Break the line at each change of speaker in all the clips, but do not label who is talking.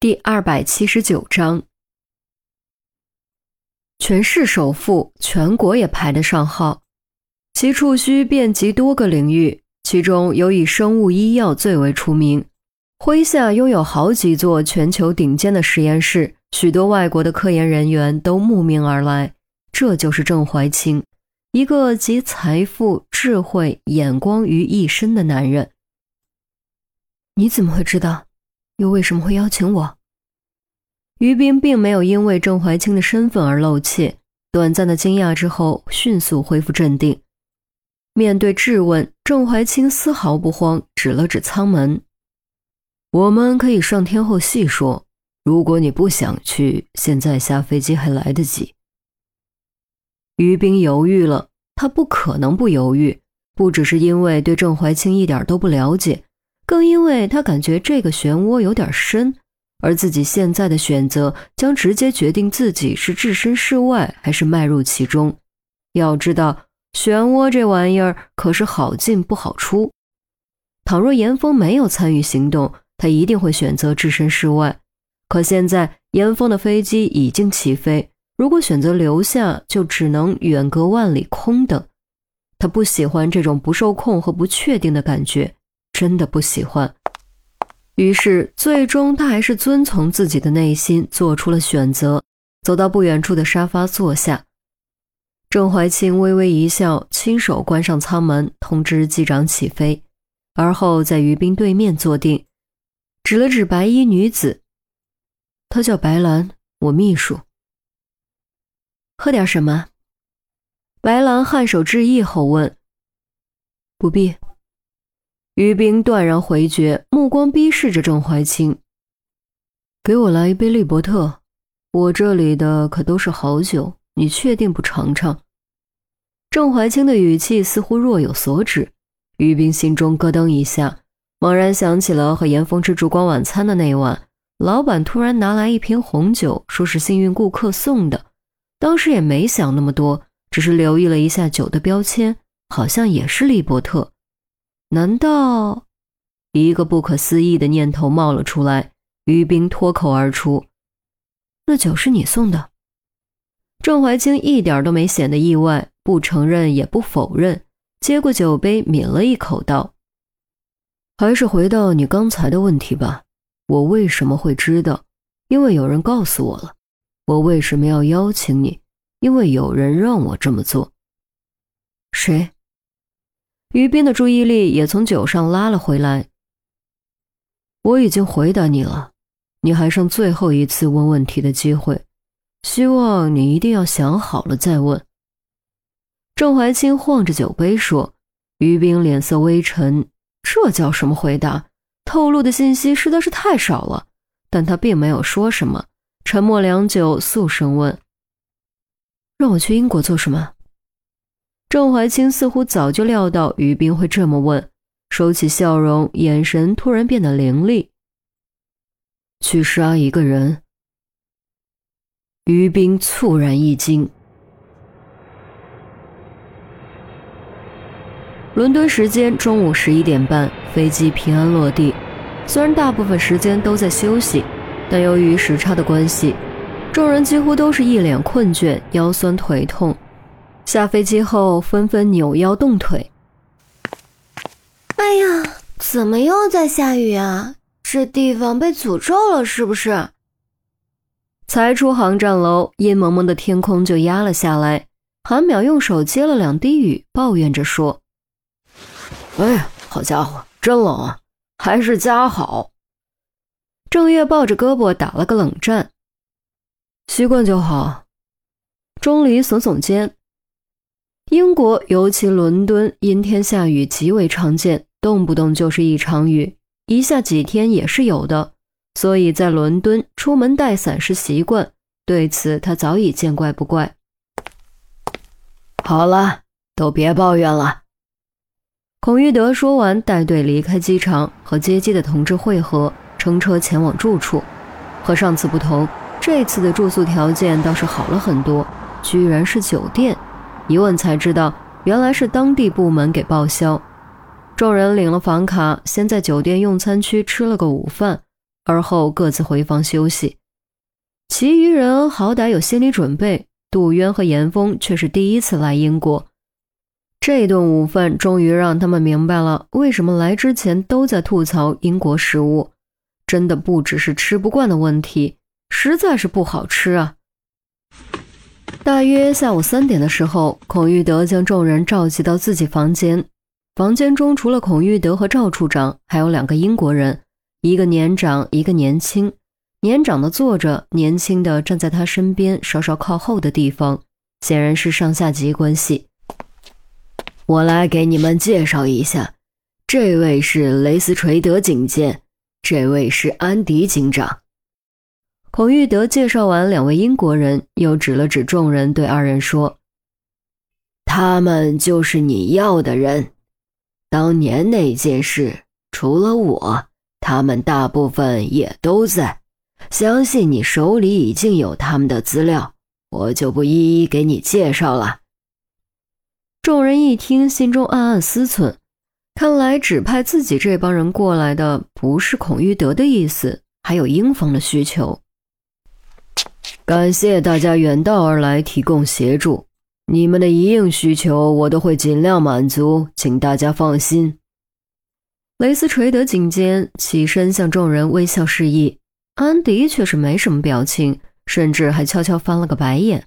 第二百七十九章，全市首富，全国也排得上号，其触须遍及多个领域，其中有以生物医药最为出名。麾下拥有好几座全球顶尖的实验室，许多外国的科研人员都慕名而来。这就是郑怀清，一个集财富、智慧、眼光于一身的男人。你怎么会知道？又为什么会邀请我？于冰并没有因为郑怀清的身份而露怯，短暂的惊讶之后，迅速恢复镇定。面对质问，郑怀清丝毫不慌，指了指舱门：“我们可以上天后细说。如果你不想去，现在下飞机还来得及。”于冰犹豫了，他不可能不犹豫，不只是因为对郑怀清一点都不了解。更因为他感觉这个漩涡有点深，而自己现在的选择将直接决定自己是置身事外还是迈入其中。要知道，漩涡这玩意儿可是好进不好出。倘若严峰没有参与行动，他一定会选择置身事外。可现在严峰的飞机已经起飞，如果选择留下，就只能远隔万里空等。他不喜欢这种不受控和不确定的感觉。真的不喜欢，于是最终他还是遵从自己的内心做出了选择，走到不远处的沙发坐下。郑怀清微微一笑，亲手关上舱门，通知机长起飞，而后在于斌对面坐定，指了指白衣女子：“她叫白兰，我秘书。喝点什么？”白兰颔首致意后问：“不必。”于冰断然回绝，目光逼视着郑怀清：“给我来一杯利伯特，我这里的可都是好酒，你确定不尝尝？”郑怀清的语气似乎若有所指，于冰心中咯噔一下，猛然想起了和严峰吃烛光晚餐的那晚，老板突然拿来一瓶红酒，说是幸运顾客送的，当时也没想那么多，只是留意了一下酒的标签，好像也是利伯特。难道一个不可思议的念头冒了出来？于冰脱口而出：“那酒是你送的？”郑怀清一点都没显得意外，不承认也不否认，接过酒杯抿了一口，道：“还是回到你刚才的问题吧。我为什么会知道？因为有人告诉我了。我为什么要邀请你？因为有人让我这么做。谁？”于斌的注意力也从酒上拉了回来。我已经回答你了，你还剩最后一次问问题的机会，希望你一定要想好了再问。郑怀清晃着酒杯说。于斌脸色微沉，这叫什么回答？透露的信息实在是太少了。但他并没有说什么，沉默良久，肃声问：“让我去英国做什么？”郑怀清似乎早就料到于斌会这么问，收起笑容，眼神突然变得凌厉。去杀一个人。于斌猝然一惊。伦敦时间中午十一点半，飞机平安落地。虽然大部分时间都在休息，但由于时差的关系，众人几乎都是一脸困倦，腰酸腿痛。下飞机后，纷纷扭腰动腿。
哎呀，怎么又在下雨啊？这地方被诅咒了是不是？
才出航站楼，阴蒙蒙的天空就压了下来。韩淼用手接了两滴雨，抱怨着说：“
哎呀，好家伙，真冷啊！还是家好。”
郑月抱着胳膊打了个冷战，习惯就好。钟离耸耸肩。英国，尤其伦敦，阴天下雨极为常见，动不动就是一场雨，一下几天也是有的。所以在伦敦，出门带伞是习惯，对此他早已见怪不怪。
好了，都别抱怨了。
孔玉德说完，带队离开机场，和接机的同志会合，乘车前往住处。和上次不同，这次的住宿条件倒是好了很多，居然是酒店。一问才知道，原来是当地部门给报销。众人领了房卡，先在酒店用餐区吃了个午饭，而后各自回房休息。其余人好歹有心理准备，杜渊和严峰却是第一次来英国。这顿午饭终于让他们明白了为什么来之前都在吐槽英国食物，真的不只是吃不惯的问题，实在是不好吃啊！大约下午三点的时候，孔玉德将众人召集到自己房间。房间中除了孔玉德和赵处长，还有两个英国人，一个年长，一个年轻。年长的坐着，年轻的站在他身边稍稍靠后的地方，显然是上下级关系。
我来给你们介绍一下，这位是雷斯垂德警监，这位是安迪警长。
孔玉德介绍完两位英国人，又指了指众人，对二人说：“
他们就是你要的人。当年那件事，除了我，他们大部分也都在。相信你手里已经有他们的资料，我就不一一给你介绍了。”
众人一听，心中暗暗思忖：看来指派自己这帮人过来的，不是孔玉德的意思，还有英方的需求。
感谢大家远道而来提供协助，你们的一应需求我都会尽量满足，请大家放心。
雷斯垂德警监起身向众人微笑示意，安迪却是没什么表情，甚至还悄悄翻了个白眼。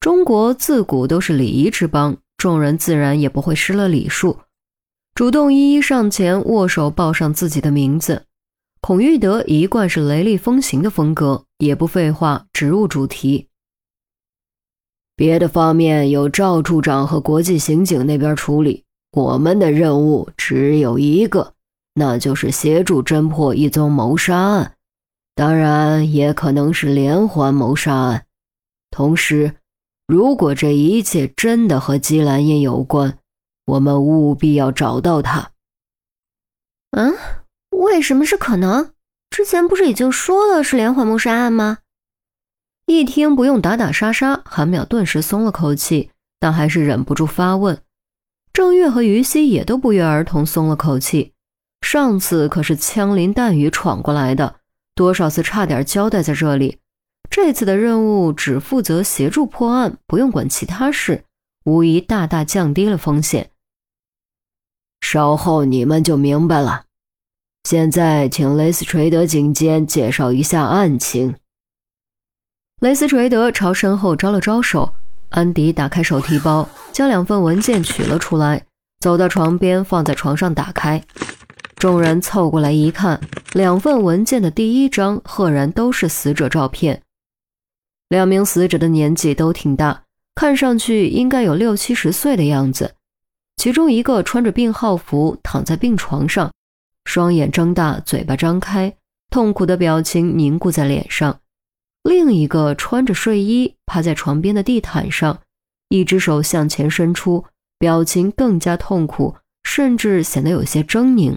中国自古都是礼仪之邦，众人自然也不会失了礼数，主动一一上前握手报上自己的名字。孔玉德一贯是雷厉风行的风格，也不废话，直入主题。
别的方面由赵处长和国际刑警那边处理，我们的任务只有一个，那就是协助侦破一宗谋杀案，当然也可能是连环谋杀案。同时，如果这一切真的和姬兰英有关，我们务必要找到他。
嗯。为什么是可能？之前不是已经说了是连环谋杀案吗？
一听不用打打杀杀，韩淼顿时松了口气，但还是忍不住发问。郑月和于西也都不约而同松了口气。上次可是枪林弹雨闯过来的，多少次差点交代在这里。这次的任务只负责协助破案，不用管其他事，无疑大大降低了风险。
稍后你们就明白了。现在，请雷斯垂德警监介绍一下案情。
雷斯垂德朝身后招了招手，安迪打开手提包，将两份文件取了出来，走到床边，放在床上打开。众人凑过来一看，两份文件的第一张赫然都是死者照片。两名死者的年纪都挺大，看上去应该有六七十岁的样子。其中一个穿着病号服，躺在病床上。双眼睁大，嘴巴张开，痛苦的表情凝固在脸上。另一个穿着睡衣，趴在床边的地毯上，一只手向前伸出，表情更加痛苦，甚至显得有些狰狞。